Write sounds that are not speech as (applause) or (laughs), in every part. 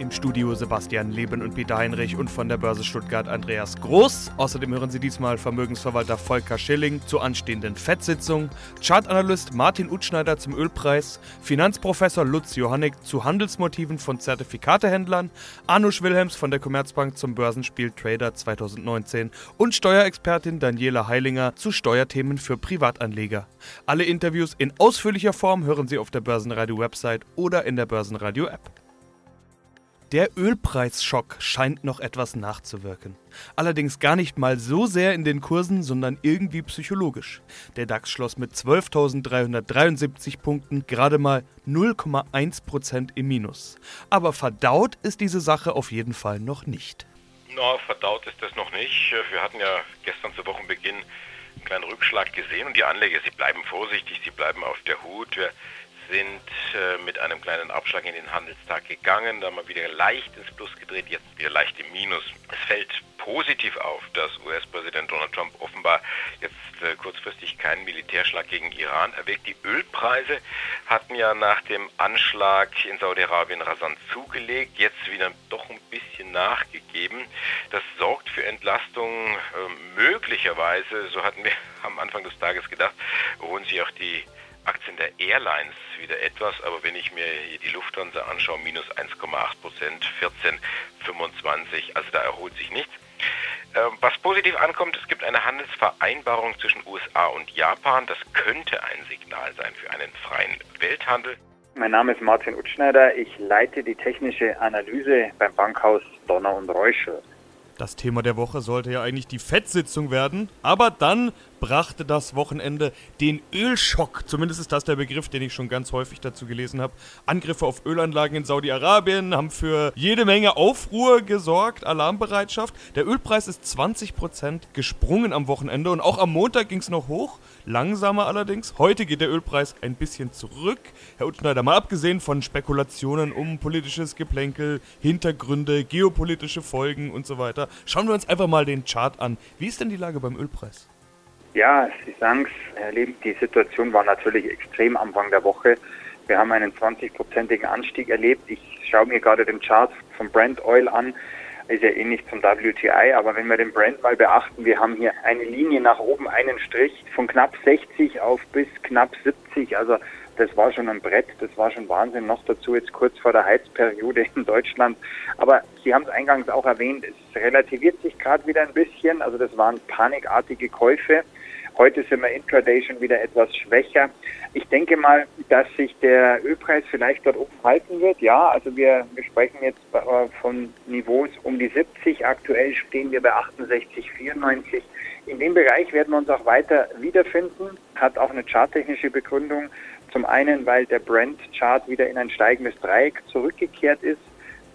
Im Studio Sebastian Leben und Peter Heinrich und von der Börse Stuttgart Andreas Groß. Außerdem hören Sie diesmal Vermögensverwalter Volker Schilling zur anstehenden FED-Sitzung, Chartanalyst Martin Utschneider zum Ölpreis, Finanzprofessor Lutz Johannig zu Handelsmotiven von Zertifikatehändlern, Anusch Wilhelms von der Commerzbank zum Börsenspiel Trader 2019 und Steuerexpertin Daniela Heilinger zu Steuerthemen für Privatanleger. Alle Interviews in ausführlicher Form hören Sie auf der Börsenradio-Website oder in der Börsenradio-App. Der Ölpreisschock scheint noch etwas nachzuwirken. Allerdings gar nicht mal so sehr in den Kursen, sondern irgendwie psychologisch. Der DAX schloss mit 12.373 Punkten gerade mal 0,1% im Minus. Aber verdaut ist diese Sache auf jeden Fall noch nicht. Na, verdaut ist das noch nicht. Wir hatten ja gestern zu Wochenbeginn einen kleinen Rückschlag gesehen und die Anleger, sie bleiben vorsichtig, sie bleiben auf der Hut. Wir sind äh, mit einem kleinen Abschlag in den Handelstag gegangen, dann mal wieder leicht ins Plus gedreht, jetzt wieder leicht im Minus. Es fällt positiv auf, dass US-Präsident Donald Trump offenbar jetzt äh, kurzfristig keinen Militärschlag gegen Iran erwägt. Die Ölpreise hatten ja nach dem Anschlag in Saudi-Arabien rasant zugelegt, jetzt wieder doch ein bisschen nachgegeben. Das sorgt für Entlastung. Äh, möglicherweise, so hatten wir (laughs) am Anfang des Tages gedacht, holen sich auch die Aktien der Airlines wieder etwas, aber wenn ich mir hier die Lufthansa anschaue, minus 1,8 Prozent, 14,25, also da erholt sich nichts. Ähm, was positiv ankommt, es gibt eine Handelsvereinbarung zwischen USA und Japan. Das könnte ein Signal sein für einen freien Welthandel. Mein Name ist Martin Utschneider. Ich leite die technische Analyse beim Bankhaus Donner und Reuschel. Das Thema der Woche sollte ja eigentlich die FED-Sitzung werden, aber dann brachte das Wochenende den Ölschock. Zumindest ist das der Begriff, den ich schon ganz häufig dazu gelesen habe. Angriffe auf Ölanlagen in Saudi-Arabien haben für jede Menge Aufruhr gesorgt, Alarmbereitschaft. Der Ölpreis ist 20% gesprungen am Wochenende und auch am Montag ging es noch hoch, langsamer allerdings. Heute geht der Ölpreis ein bisschen zurück. Herr Utschneider, mal abgesehen von Spekulationen um politisches Geplänkel, Hintergründe, geopolitische Folgen und so weiter, schauen wir uns einfach mal den Chart an. Wie ist denn die Lage beim Ölpreis? Ja, Sie sagen es, Herr Leben, die Situation war natürlich extrem Anfang der Woche. Wir haben einen 20-prozentigen Anstieg erlebt. Ich schaue mir gerade den Chart von Brent Oil an. Ist ja ähnlich zum WTI, aber wenn wir den Brent mal beachten, wir haben hier eine Linie nach oben, einen Strich von knapp 60 auf bis knapp 70. Also das war schon ein Brett, das war schon Wahnsinn. Noch dazu jetzt kurz vor der Heizperiode in Deutschland. Aber Sie haben es eingangs auch erwähnt, es relativiert sich gerade wieder ein bisschen. Also das waren panikartige Käufe. Heute sind wir intraday schon wieder etwas schwächer. Ich denke mal, dass sich der Ölpreis vielleicht dort oben halten wird. Ja, also wir, wir sprechen jetzt von Niveaus um die 70. Aktuell stehen wir bei 68, 94. In dem Bereich werden wir uns auch weiter wiederfinden. Hat auch eine charttechnische Begründung. Zum einen, weil der Brent-Chart wieder in ein steigendes Dreieck zurückgekehrt ist.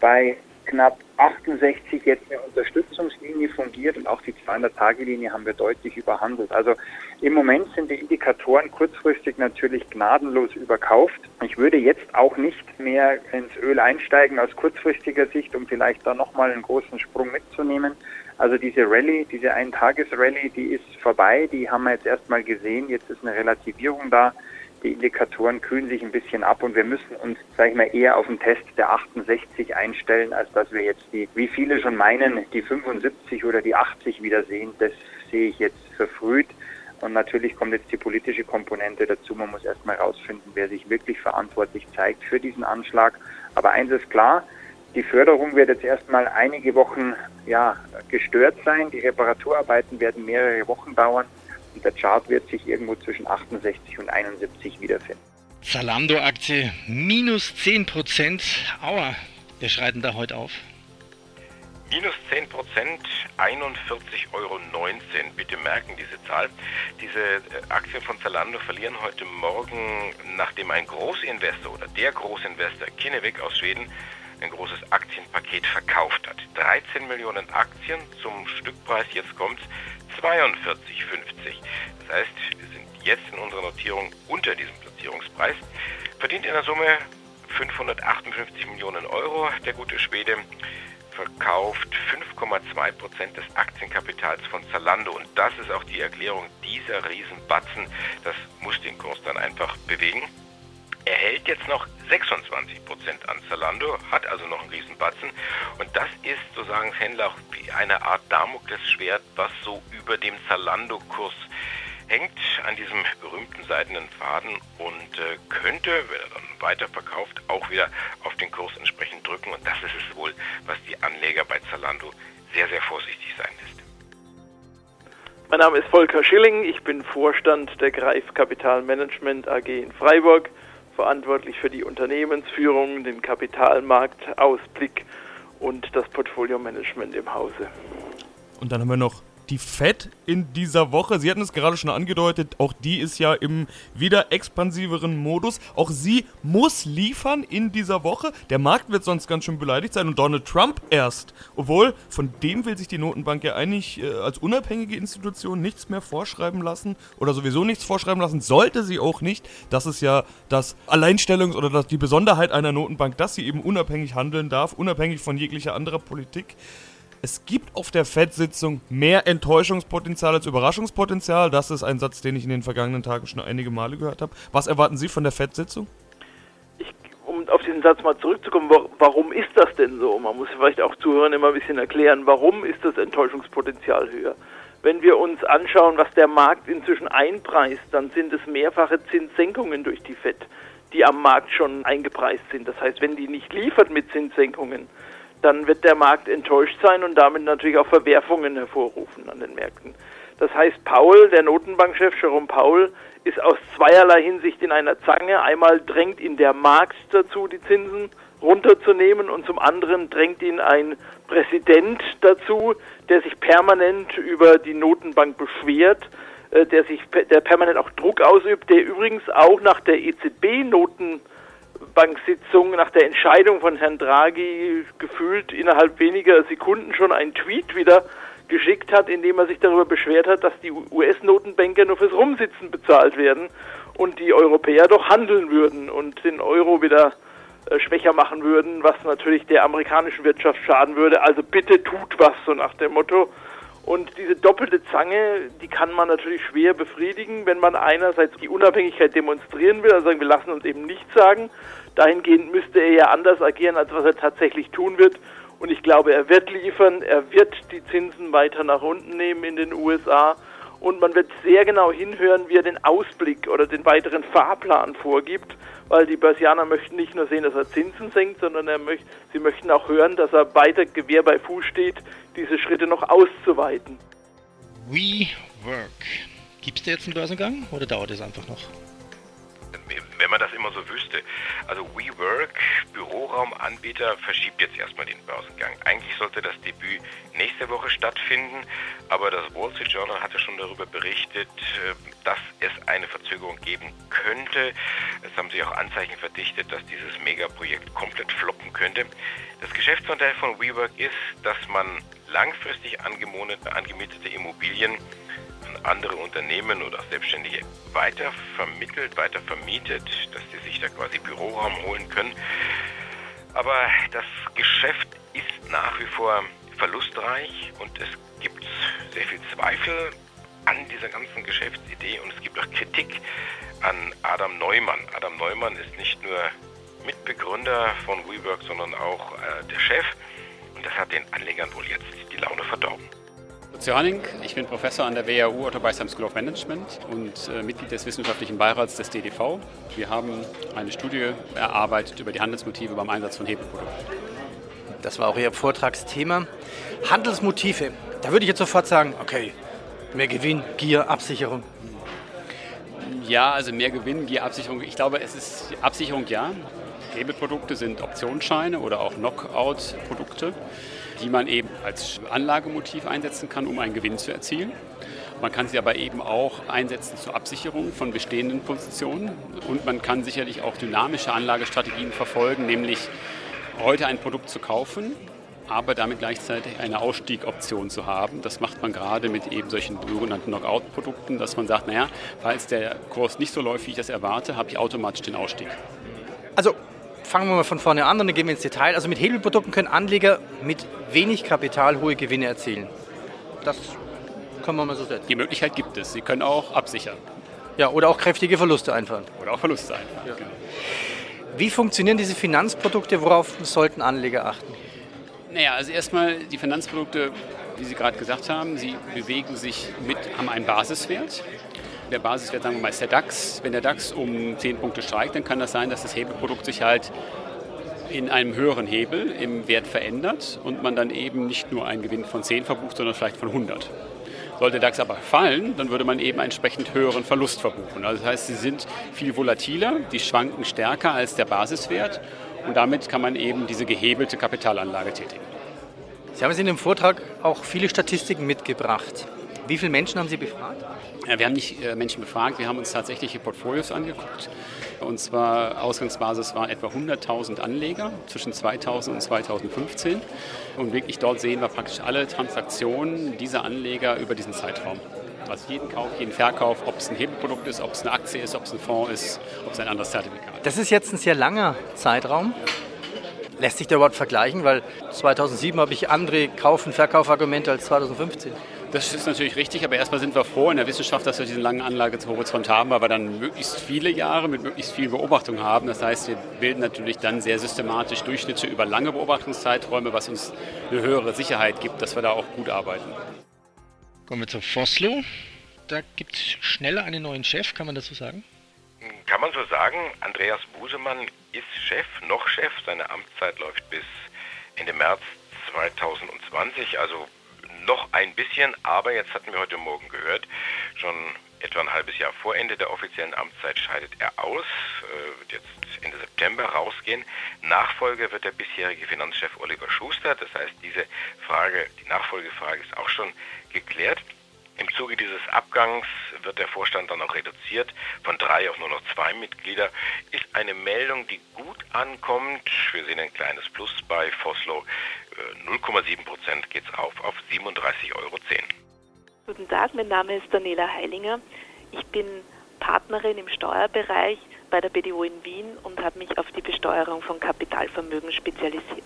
Bei knapp 68 jetzt eine Unterstützungslinie fungiert und auch die 200-Tage-Linie haben wir deutlich überhandelt. Also im Moment sind die Indikatoren kurzfristig natürlich gnadenlos überkauft. Ich würde jetzt auch nicht mehr ins Öl einsteigen aus kurzfristiger Sicht, um vielleicht da nochmal einen großen Sprung mitzunehmen. Also diese Rallye, diese Eintages-Rallye, die ist vorbei, die haben wir jetzt erstmal gesehen. Jetzt ist eine Relativierung da die Indikatoren kühlen sich ein bisschen ab und wir müssen uns, sage ich mal, eher auf den Test der 68 einstellen, als dass wir jetzt die, wie viele schon meinen, die 75 oder die 80 wiedersehen. Das sehe ich jetzt verfrüht. Und natürlich kommt jetzt die politische Komponente dazu. Man muss erstmal herausfinden, wer sich wirklich verantwortlich zeigt für diesen Anschlag. Aber eins ist klar, die Förderung wird jetzt erstmal einige Wochen ja, gestört sein. Die Reparaturarbeiten werden mehrere Wochen dauern. Und der Chart wird sich irgendwo zwischen 68 und 71 wiederfinden. Zalando-Aktie minus 10 Prozent. Aua, wir schreiten da heute auf. Minus 10 Prozent, 41,19 Euro. Bitte merken diese Zahl. Diese äh, Aktien von Zalando verlieren heute Morgen, nachdem ein Großinvestor oder der Großinvestor Kinnevik aus Schweden ein großes Aktienpaket verkauft hat. 13 Millionen Aktien zum Stückpreis, jetzt kommt's, 42,50. Das heißt, wir sind jetzt in unserer Notierung unter diesem Platz Finanzierungspreis. Verdient in der Summe 558 Millionen Euro, der gute Schwede verkauft 5,2 Prozent des Aktienkapitals von Zalando. Und das ist auch die Erklärung dieser Riesenbatzen. Das muss den Kurs dann einfach bewegen. Er hält jetzt noch 26 Prozent an Zalando, hat also noch einen Riesenbatzen. Und das ist, so sagen Händler, wie eine Art Damoklesschwert, was so über dem Zalando-Kurs hängt an diesem berühmten seidenen Faden und äh, könnte, wenn er dann weiterverkauft, auch wieder auf den Kurs entsprechend drücken. Und das ist es wohl, was die Anleger bei Zalando sehr, sehr vorsichtig sein lässt. Mein Name ist Volker Schilling, ich bin Vorstand der Greif Kapitalmanagement AG in Freiburg, verantwortlich für die Unternehmensführung, den Kapitalmarktausblick und das Portfolio-Management im Hause. Und dann haben wir noch die Fed in dieser Woche, Sie hatten es gerade schon angedeutet, auch die ist ja im wieder expansiveren Modus. Auch sie muss liefern in dieser Woche. Der Markt wird sonst ganz schön beleidigt sein und Donald Trump erst. Obwohl, von dem will sich die Notenbank ja eigentlich äh, als unabhängige Institution nichts mehr vorschreiben lassen oder sowieso nichts vorschreiben lassen, sollte sie auch nicht. Das ist ja das Alleinstellungs- oder das, die Besonderheit einer Notenbank, dass sie eben unabhängig handeln darf, unabhängig von jeglicher anderer Politik es gibt auf der FED-Sitzung mehr Enttäuschungspotenzial als Überraschungspotenzial. Das ist ein Satz, den ich in den vergangenen Tagen schon einige Male gehört habe. Was erwarten Sie von der FED-Sitzung? Um auf diesen Satz mal zurückzukommen, warum ist das denn so? Man muss vielleicht auch Zuhörern immer ein bisschen erklären, warum ist das Enttäuschungspotenzial höher? Wenn wir uns anschauen, was der Markt inzwischen einpreist, dann sind es mehrfache Zinssenkungen durch die FED, die am Markt schon eingepreist sind. Das heißt, wenn die nicht liefert mit Zinssenkungen, dann wird der Markt enttäuscht sein und damit natürlich auch Verwerfungen hervorrufen an den Märkten. Das heißt, Paul, der Notenbankchef Jerome Paul, ist aus zweierlei Hinsicht in einer Zange. Einmal drängt ihn der Markt dazu, die Zinsen runterzunehmen und zum anderen drängt ihn ein Präsident dazu, der sich permanent über die Notenbank beschwert, äh, der sich der permanent auch Druck ausübt, der übrigens auch nach der EZB-Noten Notenbank-Sitzung nach der Entscheidung von Herrn Draghi gefühlt innerhalb weniger Sekunden schon einen Tweet wieder geschickt hat, in dem er sich darüber beschwert hat, dass die US-Notenbanker nur fürs Rumsitzen bezahlt werden und die Europäer doch handeln würden und den Euro wieder äh, schwächer machen würden, was natürlich der amerikanischen Wirtschaft schaden würde. Also bitte tut was, so nach dem Motto. Und diese doppelte Zange, die kann man natürlich schwer befriedigen, wenn man einerseits die Unabhängigkeit demonstrieren will, also sagen, wir lassen uns eben nichts sagen. Dahingehend müsste er ja anders agieren, als was er tatsächlich tun wird. Und ich glaube, er wird liefern, er wird die Zinsen weiter nach unten nehmen in den USA. Und man wird sehr genau hinhören, wie er den Ausblick oder den weiteren Fahrplan vorgibt weil die Börsianer möchten nicht nur sehen, dass er Zinsen senkt, sondern er möcht, sie möchten auch hören, dass er weiter Gewehr bei Fuß steht, diese Schritte noch auszuweiten. WeWork. Gibt es da jetzt einen Börsengang oder dauert es einfach noch? Wenn man das immer so wüsste. Also WeWork, Büroraumanbieter, verschiebt jetzt erstmal den Börsengang. Eigentlich sollte das Debüt nächste Woche stattfinden, aber das Wall Street Journal hatte schon darüber berichtet, äh, dass es eine Verzögerung geben könnte. Es haben sich auch Anzeichen verdichtet, dass dieses Megaprojekt komplett floppen könnte. Das Geschäftsmodell von WeWork ist, dass man langfristig angemietete Immobilien andere Unternehmen oder Selbstständige weiter vermittelt, weiter vermietet, dass sie sich da quasi Büroraum holen können. Aber das Geschäft ist nach wie vor verlustreich und es gibt sehr viel Zweifel an dieser ganzen Geschäftsidee und es gibt auch Kritik an Adam Neumann. Adam Neumann ist nicht nur Mitbegründer von WeWork, sondern auch äh, der Chef und das hat den Anlegern wohl jetzt die Laune verdorben. Lutz Johanning, ich bin Professor an der WHU Otto Beisheim School of Management und äh, Mitglied des wissenschaftlichen Beirats des DDV. Wir haben eine Studie erarbeitet über die Handelsmotive beim Einsatz von Hebelprodukten. Das war auch Ihr Vortragsthema. Handelsmotive. Da würde ich jetzt sofort sagen, okay, mehr Gewinn, Gier, Absicherung. Ja, also mehr Gewinn, Gier, Absicherung. Ich glaube, es ist Absicherung ja. Hebelprodukte sind Optionsscheine oder auch Knockout-Produkte die man eben als Anlagemotiv einsetzen kann, um einen Gewinn zu erzielen. Man kann sie aber eben auch einsetzen zur Absicherung von bestehenden Positionen und man kann sicherlich auch dynamische Anlagestrategien verfolgen, nämlich heute ein Produkt zu kaufen aber damit gleichzeitig eine Ausstiegoption zu haben. Das macht man gerade mit eben solchen sogenannten Knockout-Produkten, dass man sagt, naja, falls der Kurs nicht so läuft, wie ich das erwarte, habe ich automatisch den Ausstieg. Also fangen wir mal von vorne an und dann gehen wir ins Detail. Also mit Hebelprodukten können Anleger mit wenig Kapital hohe Gewinne erzielen. Das kann man mal so setzen. Die Möglichkeit gibt es. Sie können auch absichern. Ja, oder auch kräftige Verluste einfahren. Oder auch Verluste einfahren. Ja. Genau. Wie funktionieren diese Finanzprodukte? Worauf sollten Anleger achten? Naja, also erstmal die Finanzprodukte, wie Sie gerade gesagt haben, sie bewegen sich mit, haben einen Basiswert. Der Basiswert, sagen wir mal, ist der DAX. Wenn der DAX um 10 Punkte steigt, dann kann das sein, dass das Hebelprodukt sich halt in einem höheren Hebel im Wert verändert und man dann eben nicht nur einen Gewinn von 10 verbucht, sondern vielleicht von 100. Sollte der DAX aber fallen, dann würde man eben einen entsprechend höheren Verlust verbuchen. Also das heißt, sie sind viel volatiler, die schwanken stärker als der Basiswert und damit kann man eben diese gehebelte Kapitalanlage tätigen. Sie haben in dem Vortrag auch viele Statistiken mitgebracht. Wie viele Menschen haben Sie befragt? Wir haben nicht äh, Menschen befragt, wir haben uns tatsächliche Portfolios angeguckt. Und zwar Ausgangsbasis waren etwa 100.000 Anleger zwischen 2000 und 2015. Und wirklich dort sehen wir praktisch alle Transaktionen dieser Anleger über diesen Zeitraum. Also jeden Kauf, jeden Verkauf, ob es ein Hebelprodukt ist, ob es eine Aktie ist, ob es ein Fonds ist, ob es ein anderes Zertifikat ist. Das ist jetzt ein sehr langer Zeitraum. Lässt sich der überhaupt vergleichen? Weil 2007 habe ich andere Kauf- und Verkaufargumente als 2015. Das ist natürlich richtig, aber erstmal sind wir froh in der Wissenschaft, dass wir diesen langen Anlagehorizont haben, weil wir dann möglichst viele Jahre mit möglichst viel Beobachtung haben. Das heißt, wir bilden natürlich dann sehr systematisch Durchschnitte über lange Beobachtungszeiträume, was uns eine höhere Sicherheit gibt, dass wir da auch gut arbeiten. Kommen wir zu Foslo. Da gibt es schneller einen neuen Chef, kann man das so sagen? Kann man so sagen. Andreas Busemann ist Chef, noch Chef. Seine Amtszeit läuft bis Ende März 2020, also noch ein bisschen. Aber jetzt hatten wir heute Morgen gehört, schon etwa ein halbes Jahr vor Ende der offiziellen Amtszeit scheidet er aus, äh, wird jetzt Ende September rausgehen. Nachfolger wird der bisherige Finanzchef Oliver Schuster. Das heißt, diese Frage, die Nachfolgefrage ist auch schon geklärt. Im Zuge dieses Abgangs wird der Vorstand dann auch reduziert von drei auf nur noch zwei Mitglieder. Ist eine Meldung, die gut ankommt. Wir sehen ein kleines Plus bei Foslo. 0,7 Prozent geht es auf auf 37,10 Euro. Guten Tag, mein Name ist Daniela Heilinger. Ich bin Partnerin im Steuerbereich bei der BDO in Wien und habe mich auf die Besteuerung von Kapitalvermögen spezialisiert.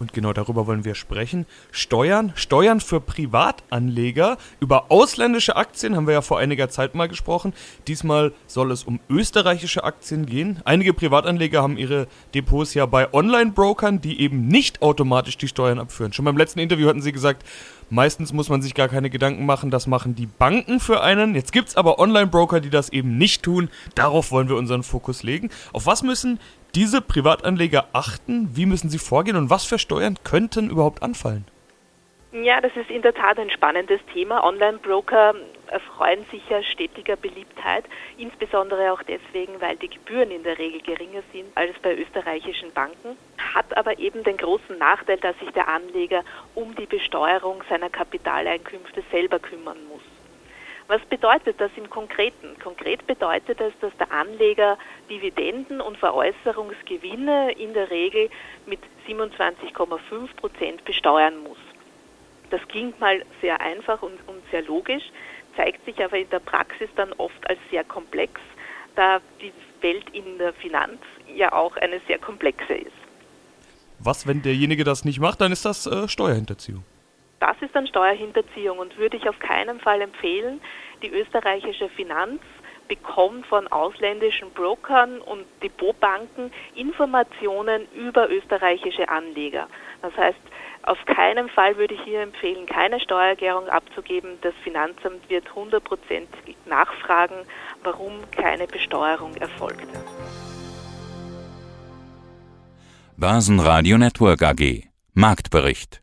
Und genau darüber wollen wir sprechen. Steuern, Steuern für Privatanleger. Über ausländische Aktien haben wir ja vor einiger Zeit mal gesprochen. Diesmal soll es um österreichische Aktien gehen. Einige Privatanleger haben ihre Depots ja bei Online-Brokern, die eben nicht automatisch die Steuern abführen. Schon beim letzten Interview hatten sie gesagt, Meistens muss man sich gar keine Gedanken machen, das machen die Banken für einen. Jetzt gibt es aber Online-Broker, die das eben nicht tun. Darauf wollen wir unseren Fokus legen. Auf was müssen diese Privatanleger achten? Wie müssen sie vorgehen und was für Steuern könnten überhaupt anfallen? Ja, das ist in der Tat ein spannendes Thema. Online-Broker erfreuen sich ja stetiger Beliebtheit, insbesondere auch deswegen, weil die Gebühren in der Regel geringer sind als bei österreichischen Banken, hat aber eben den großen Nachteil, dass sich der Anleger um die Besteuerung seiner Kapitaleinkünfte selber kümmern muss. Was bedeutet das im Konkreten? Konkret bedeutet es, dass der Anleger Dividenden und Veräußerungsgewinne in der Regel mit 27,5 Prozent besteuern muss. Das klingt mal sehr einfach und, und sehr logisch, zeigt sich aber in der Praxis dann oft als sehr komplex, da die Welt in der Finanz ja auch eine sehr komplexe ist. Was, wenn derjenige das nicht macht, dann ist das äh, Steuerhinterziehung. Das ist dann Steuerhinterziehung und würde ich auf keinen Fall empfehlen. Die österreichische Finanz bekommt von ausländischen Brokern und Depotbanken Informationen über österreichische Anleger. Das heißt, auf keinen Fall würde ich hier empfehlen, keine Steuererklärung abzugeben. Das Finanzamt wird 100% nachfragen, warum keine Besteuerung erfolgte. Börsenradio Network AG Marktbericht